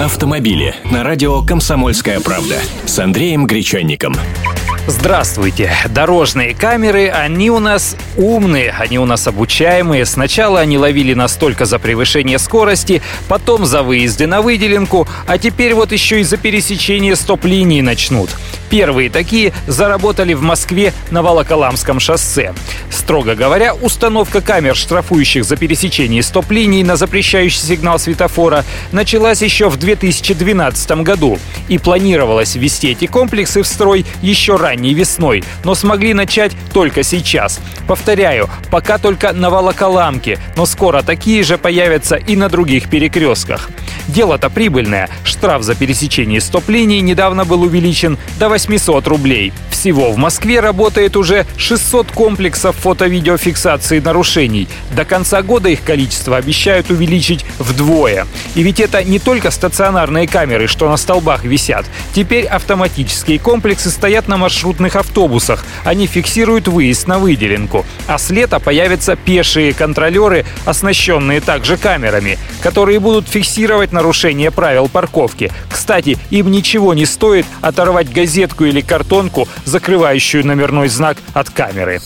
Автомобили на радио «Комсомольская правда» с Андреем Гречанником. Здравствуйте. Дорожные камеры, они у нас умные, они у нас обучаемые. Сначала они ловили настолько за превышение скорости, потом за выезды на выделенку, а теперь вот еще и за пересечение стоп-линии начнут. Первые такие заработали в Москве на Волоколамском шоссе. Строго говоря, установка камер, штрафующих за пересечение стоп-линий на запрещающий сигнал светофора, началась еще в 2012 году и планировалось ввести эти комплексы в строй еще ранней весной, но смогли начать только сейчас. Повторяю, пока только на Волоколамке, но скоро такие же появятся и на других перекрестках. Дело-то прибыльное. Штраф за пересечение стоп-линии недавно был увеличен до 800 рублей. Всего в Москве работает уже 600 комплексов фото-видеофиксации нарушений. До конца года их количество обещают увеличить вдвое. И ведь это не только стационарные камеры, что на столбах висят. Теперь автоматические комплексы стоят на маршрутных автобусах. Они фиксируют выезд на выделенку. А с лета появятся пешие контролеры, оснащенные также камерами, которые будут фиксировать нарушение правил парковки. Кстати, им ничего не стоит оторвать газетку или картонку, закрывающую номерной знак от камеры.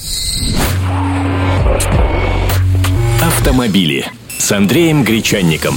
Автомобили с Андреем Гречанником.